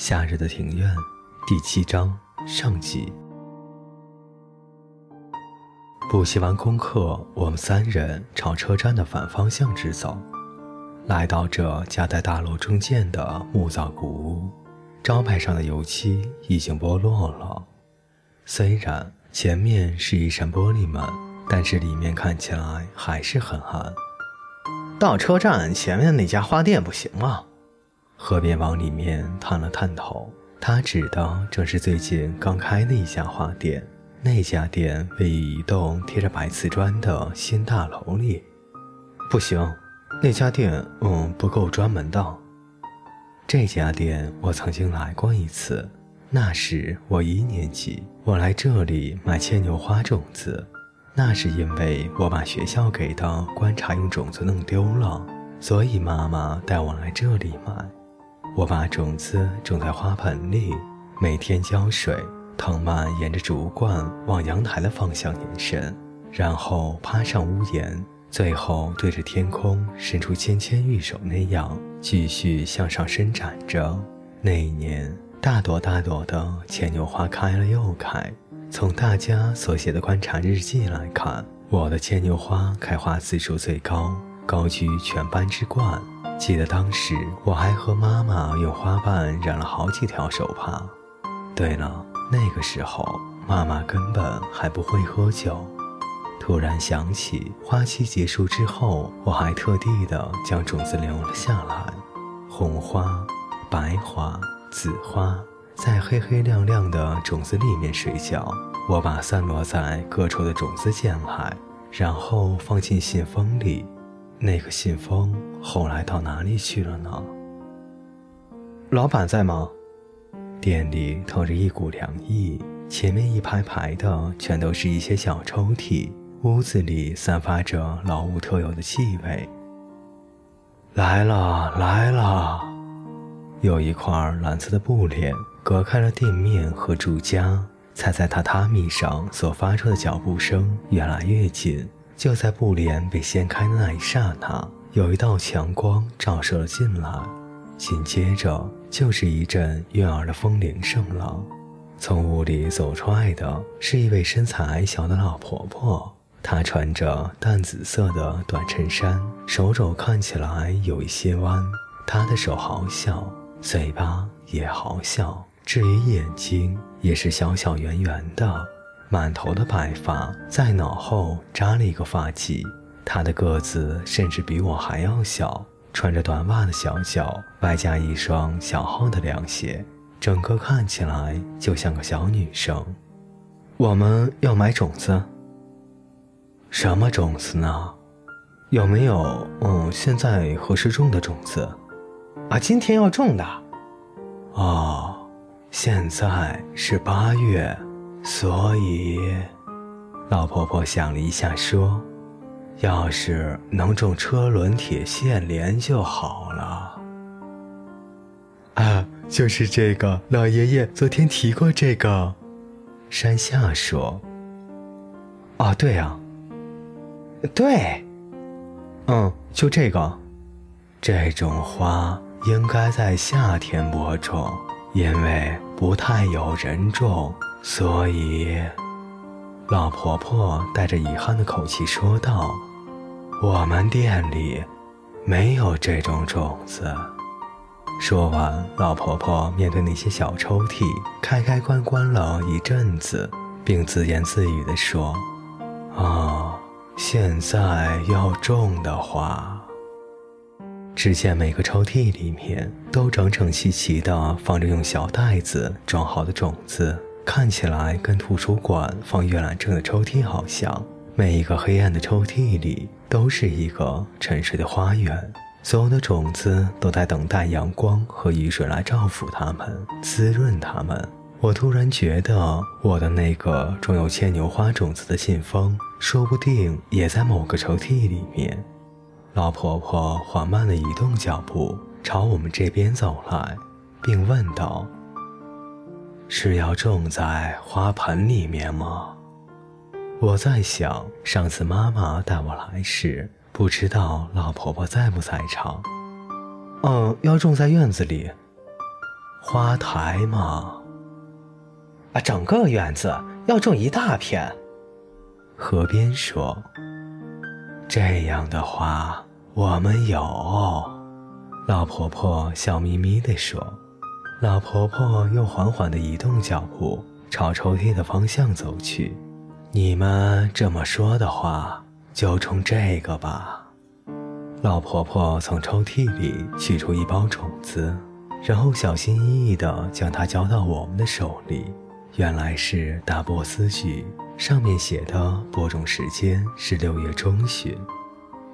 夏日的庭院，第七章上集。补习完功课，我们三人朝车站的反方向直走，来到这夹在大楼中间的木造古屋，招牌上的油漆已经剥落了。虽然前面是一扇玻璃门，但是里面看起来还是很暗。到车站前面那家花店不行吗？河边往里面探了探头，他指的正是最近刚开的一家花店。那家店位于一栋贴着白瓷砖的新大楼里。不行，那家店嗯不够专门的。这家店我曾经来过一次，那时我一年级，我来这里买牵牛花种子。那是因为我把学校给的观察用种子弄丢了，所以妈妈带我来这里买。我把种子种在花盆里，每天浇水，藤蔓沿着竹冠往阳台的方向延伸，然后爬上屋檐，最后对着天空伸出纤纤玉手那样继续向上伸展着。那一年，大朵大朵的牵牛花开了又开。从大家所写的观察日记来看，我的牵牛花开花次数最高，高居全班之冠。记得当时我还和妈妈用花瓣染了好几条手帕。对了，那个时候妈妈根本还不会喝酒。突然想起，花期结束之后，我还特地的将种子留了下来。红花、白花、紫花在黑黑亮亮的种子里面睡觉。我把散落在各处的种子捡来，然后放进信封里。那个信封后来到哪里去了呢？老板在吗？店里透着一股凉意，前面一排排的全都是一些小抽屉，屋子里散发着老屋特有的气味。来了来了，有一块蓝色的布帘隔开了店面和住家，踩在榻榻米上所发出的脚步声越来越近。就在布帘被掀开的那一刹那，有一道强光照射了进来，紧接着就是一阵悦耳的风铃声了。从屋里走出来的是一位身材矮小的老婆婆，她穿着淡紫色的短衬衫，手肘看起来有一些弯。她的手好小，嘴巴也好小，至于眼睛，也是小小圆圆的。满头的白发，在脑后扎了一个发髻。他的个子甚至比我还要小，穿着短袜的小脚，外加一双小号的凉鞋，整个看起来就像个小女生。我们要买种子。什么种子呢？有没有嗯，现在合适种的种子？啊，今天要种的。哦，现在是八月。所以，老婆婆想了一下，说：“要是能种车轮铁线莲就好了。”啊，就是这个，老爷爷昨天提过这个。山下说：“哦，对呀，对，嗯，就这个。这种花应该在夏天播种，因为不太有人种。”所以，老婆婆带着遗憾的口气说道：“我们店里没有这种种子。”说完，老婆婆面对那些小抽屉，开开关关了一阵子，并自言自语地说：“啊，现在要种的话。”只见每个抽屉里面都整整齐齐地放着用小袋子装好的种子。看起来跟图书馆放阅览证的抽屉好像，每一个黑暗的抽屉里都是一个沉睡的花园，所有的种子都在等待阳光和雨水来照拂它们，滋润它们。我突然觉得，我的那个装有牵牛花种子的信封，说不定也在某个抽屉里面。老婆婆缓慢地移动脚步，朝我们这边走来，并问道。是要种在花盆里面吗？我在想，上次妈妈带我来时，不知道老婆婆在不在场。嗯，要种在院子里。花台吗？啊，整个院子要种一大片。河边说：“这样的花，我们有。”老婆婆笑眯眯地说。老婆婆又缓缓地移动脚步，朝抽屉的方向走去。你们这么说的话，就种这个吧。老婆婆从抽屉里取出一包种子，然后小心翼翼地将它交到我们的手里。原来是大波斯菊。上面写的播种时间是六月中旬。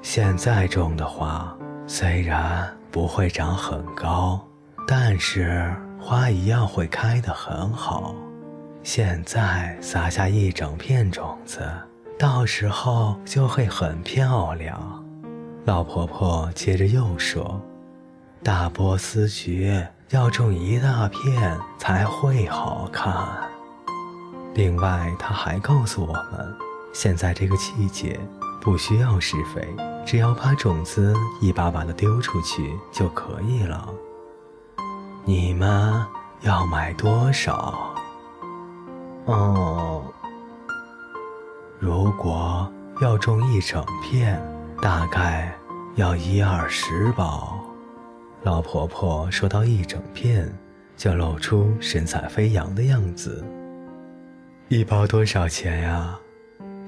现在种的话，虽然不会长很高，但是花一样会开得很好。现在撒下一整片种子，到时候就会很漂亮。老婆婆接着又说：“大波斯菊要种一大片才会好看。”另外，他还告诉我们，现在这个季节不需要施肥，只要把种子一把把的丢出去就可以了。你们要买多少？哦，如果要种一整片，大概要一二十包。老婆婆说到一整片，就露出神采飞扬的样子。一包多少钱呀？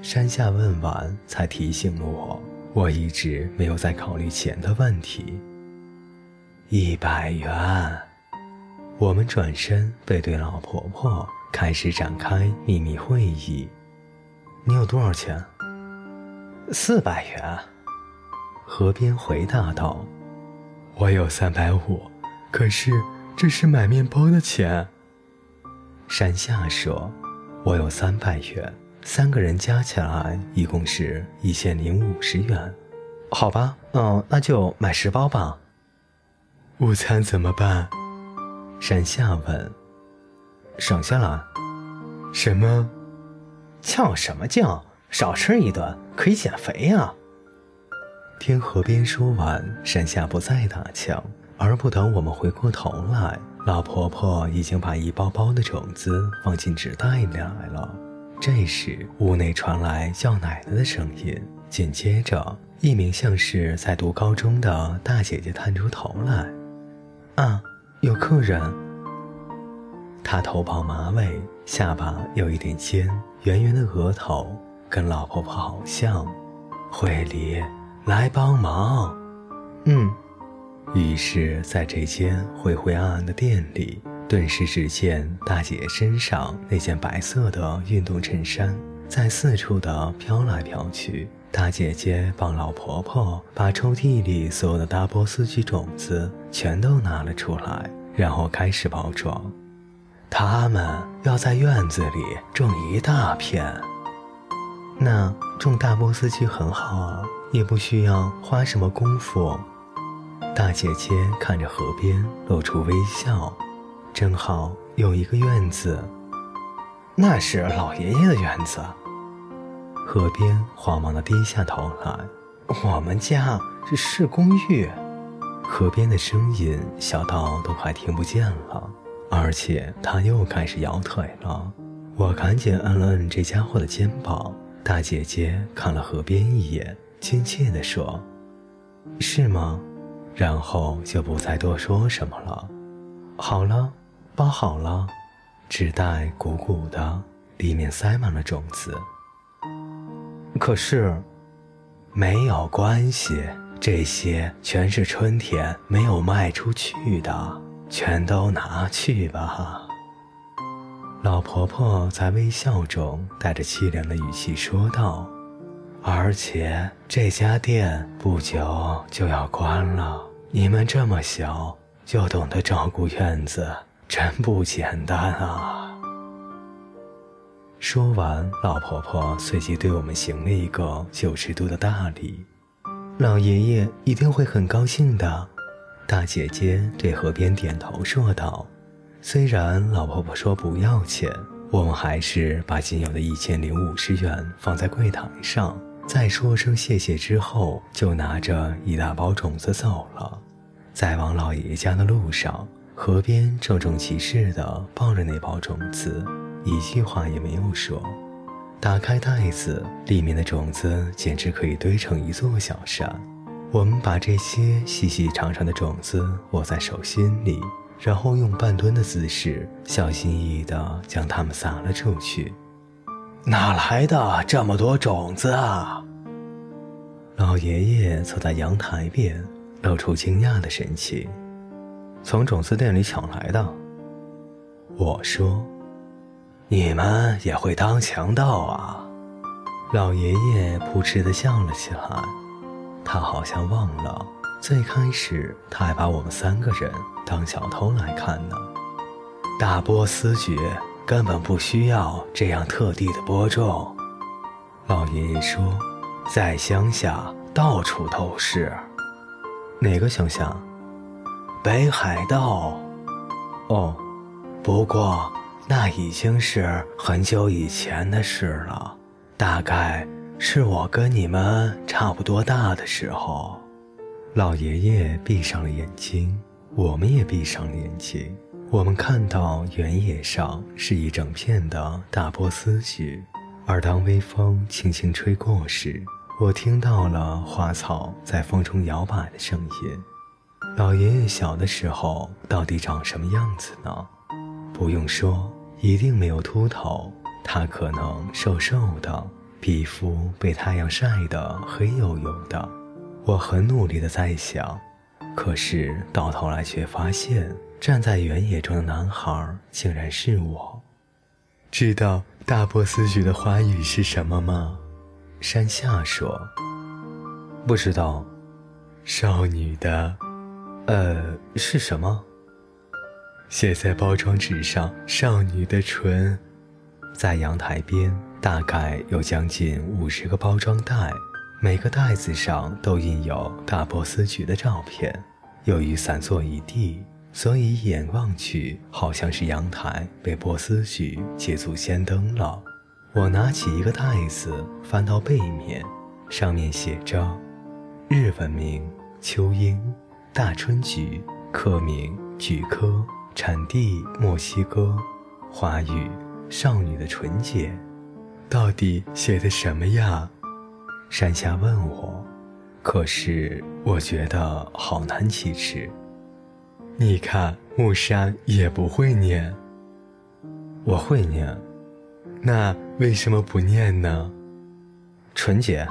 山下问完，才提醒我，我一直没有在考虑钱的问题。一百元。我们转身背对老婆婆，开始展开秘密会议。你有多少钱？四百元。河边回答道：“我有三百五，可是这是买面包的钱。”山下说。我有三百元，三个人加起来一共是一千零五十元，好吧，嗯，那就买十包吧。午餐怎么办？山下问。省下了。什么？叫什么叫？少吃一顿可以减肥呀。听河边说完，山下不再打枪，而不等我们回过头来。老婆婆已经把一包包的种子放进纸袋里来了。这时，屋内传来叫奶奶的声音，紧接着，一名像是在读高中的大姐姐探出头来：“啊，有客人。”她头绑马尾，下巴有一点尖，圆圆的额头跟老婆婆好像。惠理，来帮忙。嗯。于是，在这间灰灰暗暗的店里，顿时只见大姐身上那件白色的运动衬衫在四处的飘来飘去。大姐姐帮老婆婆把抽屉里所有的大波斯菊种子全都拿了出来，然后开始包装。他们要在院子里种一大片。那种大波斯菊很好啊，也不需要花什么功夫。大姐姐看着河边，露出微笑。正好有一个院子，那是老爷爷的院子。河边慌忙地低下头来。我们家是市公寓。河边的声音小到都快听不见了，而且他又开始摇腿了。我赶紧摁了摁这家伙的肩膀。大姐姐看了河边一眼，亲切地说：“是吗？”然后就不再多说什么了。好了，包好了，纸袋鼓鼓的，里面塞满了种子。可是，没有关系，这些全是春天没有卖出去的，全都拿去吧。老婆婆在微笑中带着凄凉的语气说道：“而且这家店不久就要关了。”你们这么小就懂得照顾院子，真不简单啊！说完，老婆婆随即对我们行了一个九十度的大礼。老爷爷一定会很高兴的。大姐姐对河边点头说道。虽然老婆婆说不要钱，我们还是把仅有的一千零五十元放在柜台上。再说声谢谢之后，就拿着一大包种子走了。在往老爷爷家的路上，河边郑重其事地抱着那包种子，一句话也没有说。打开袋子，里面的种子简直可以堆成一座小山。我们把这些细细长长的种子握在手心里，然后用半蹲的姿势，小心翼翼地将它们撒了出去。哪来的这么多种子啊？老爷爷坐在阳台边，露出惊讶的神情。从种子店里抢来的。我说。你们也会当强盗啊！老爷爷扑哧地笑了起来。他好像忘了，最开始他还把我们三个人当小偷来看呢。大波斯菊根本不需要这样特地的播种。老爷爷说，在乡下到处都是。哪个乡下？北海道。哦，不过。那已经是很久以前的事了，大概是我跟你们差不多大的时候。老爷爷闭上了眼睛，我们也闭上了眼睛。我们看到原野上是一整片的大波斯菊，而当微风轻轻吹过时，我听到了花草在风中摇摆的声音。老爷爷小的时候到底长什么样子呢？不用说。一定没有秃头，他可能瘦瘦的，皮肤被太阳晒得黑黝黝的。我很努力的在想，可是到头来却发现，站在原野中的男孩竟然是我。知道大波斯菊的花语是什么吗？山下说。不知道。少女的，呃，是什么？写在包装纸上，少女的唇，在阳台边，大概有将近五十个包装袋，每个袋子上都印有大波斯菊的照片。由于散作一地，所以一眼望去，好像是阳台被波斯菊捷足先登了。我拿起一个袋子，翻到背面，上面写着：日文名秋樱，大春菊，科名菊科。产地墨西哥，花语少女的纯洁，到底写的什么呀？山下问我，可是我觉得好难启齿。你看木山也不会念，我会念，那为什么不念呢？纯洁，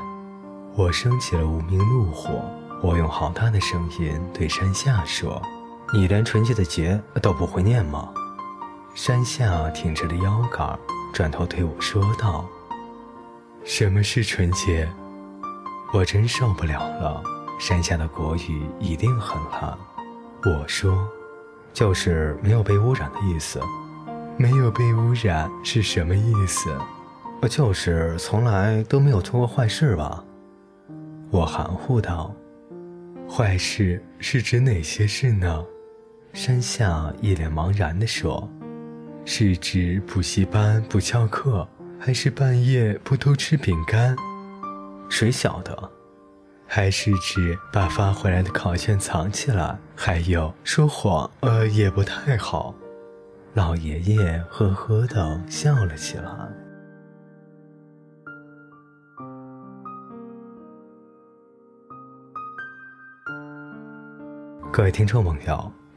我升起了无名怒火，我用好大的声音对山下说。你连纯洁的洁都不会念吗？山下挺直了腰杆，转头对我说道：“什么是纯洁？”我真受不了了。山下的国语一定很烂。我说：“就是没有被污染的意思。”没有被污染是什么意思？就是从来都没有做过坏事吧？我含糊道：“坏事是指哪些事呢？”山下一脸茫然地说：“是指补习班不翘课，还是半夜不偷吃饼干？谁晓得？还是指把发回来的考卷藏起来？还有说谎，呃，也不太好。”老爷爷呵呵地笑了起来。各位听众朋友。